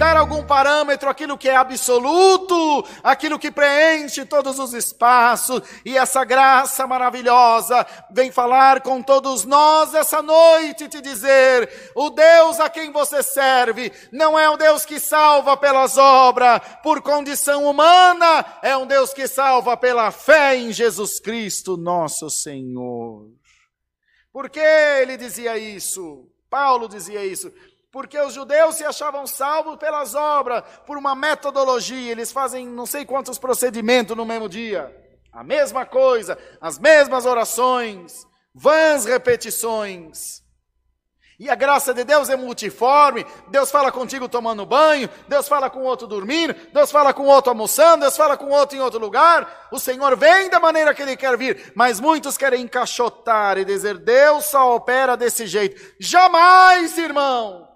dar algum parâmetro aquilo que é absoluto, aquilo que preenche todos os espaços, e essa graça maravilhosa vem falar com todos nós essa noite e te dizer: o Deus a quem você serve não é um Deus que salva pelas obras, por condição humana, é um Deus que salva pela fé em Jesus Cristo, nosso Senhor. Por que ele dizia isso? Paulo dizia isso. Porque os judeus se achavam salvos pelas obras, por uma metodologia, eles fazem não sei quantos procedimentos no mesmo dia. A mesma coisa, as mesmas orações, vãs repetições. E a graça de Deus é multiforme. Deus fala contigo tomando banho, Deus fala com outro dormindo, Deus fala com outro almoçando, Deus fala com outro em outro lugar. O Senhor vem da maneira que Ele quer vir, mas muitos querem encaixotar e dizer: Deus só opera desse jeito. Jamais, irmão.